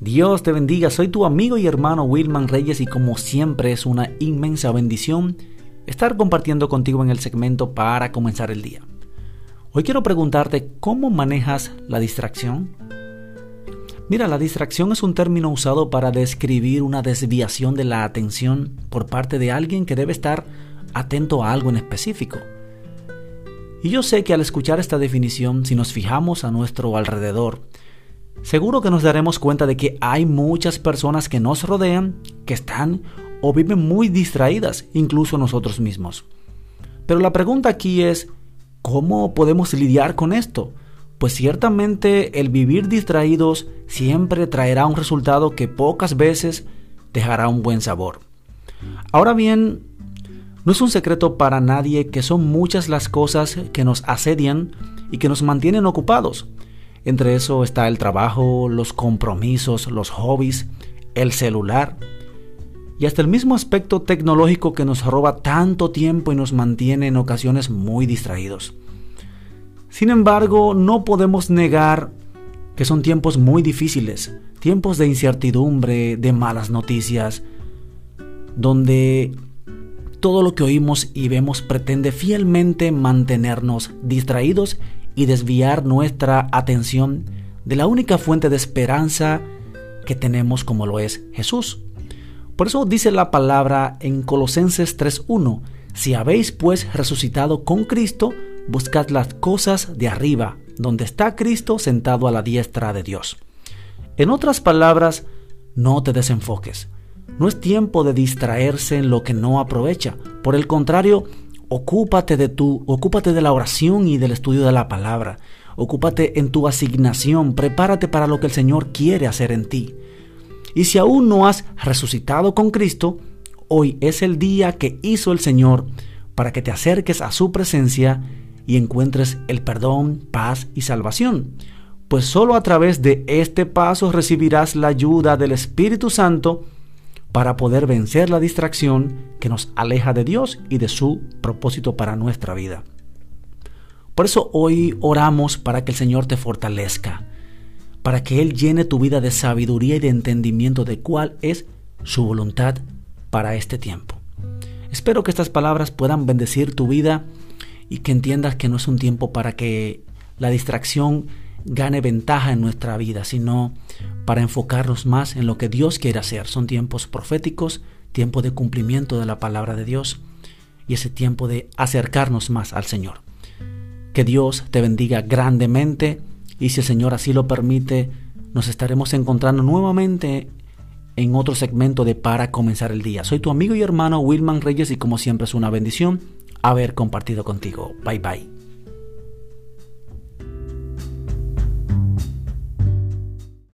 Dios te bendiga, soy tu amigo y hermano Wilman Reyes y como siempre es una inmensa bendición estar compartiendo contigo en el segmento para comenzar el día. Hoy quiero preguntarte cómo manejas la distracción. Mira, la distracción es un término usado para describir una desviación de la atención por parte de alguien que debe estar atento a algo en específico. Y yo sé que al escuchar esta definición, si nos fijamos a nuestro alrededor, seguro que nos daremos cuenta de que hay muchas personas que nos rodean que están o viven muy distraídas, incluso nosotros mismos. Pero la pregunta aquí es, ¿cómo podemos lidiar con esto? Pues ciertamente el vivir distraídos siempre traerá un resultado que pocas veces dejará un buen sabor. Ahora bien, no es un secreto para nadie que son muchas las cosas que nos asedian y que nos mantienen ocupados. Entre eso está el trabajo, los compromisos, los hobbies, el celular y hasta el mismo aspecto tecnológico que nos roba tanto tiempo y nos mantiene en ocasiones muy distraídos. Sin embargo, no podemos negar que son tiempos muy difíciles, tiempos de incertidumbre, de malas noticias, donde todo lo que oímos y vemos pretende fielmente mantenernos distraídos y desviar nuestra atención de la única fuente de esperanza que tenemos como lo es Jesús. Por eso dice la palabra en Colosenses 3.1, si habéis pues resucitado con Cristo, buscad las cosas de arriba, donde está Cristo sentado a la diestra de Dios. En otras palabras, no te desenfoques. No es tiempo de distraerse en lo que no aprovecha. Por el contrario, ocúpate de tu, ocúpate de la oración y del estudio de la palabra. Ocúpate en tu asignación, prepárate para lo que el Señor quiere hacer en ti. Y si aún no has resucitado con Cristo, hoy es el día que hizo el Señor para que te acerques a su presencia y encuentres el perdón, paz y salvación. Pues solo a través de este paso recibirás la ayuda del Espíritu Santo para poder vencer la distracción que nos aleja de Dios y de su propósito para nuestra vida. Por eso hoy oramos para que el Señor te fortalezca, para que Él llene tu vida de sabiduría y de entendimiento de cuál es su voluntad para este tiempo. Espero que estas palabras puedan bendecir tu vida y que entiendas que no es un tiempo para que la distracción gane ventaja en nuestra vida, sino para enfocarnos más en lo que Dios quiere hacer. Son tiempos proféticos, tiempo de cumplimiento de la palabra de Dios y ese tiempo de acercarnos más al Señor. Que Dios te bendiga grandemente y si el Señor así lo permite, nos estaremos encontrando nuevamente en otro segmento de Para comenzar el día. Soy tu amigo y hermano Wilman Reyes y como siempre es una bendición haber compartido contigo. Bye bye.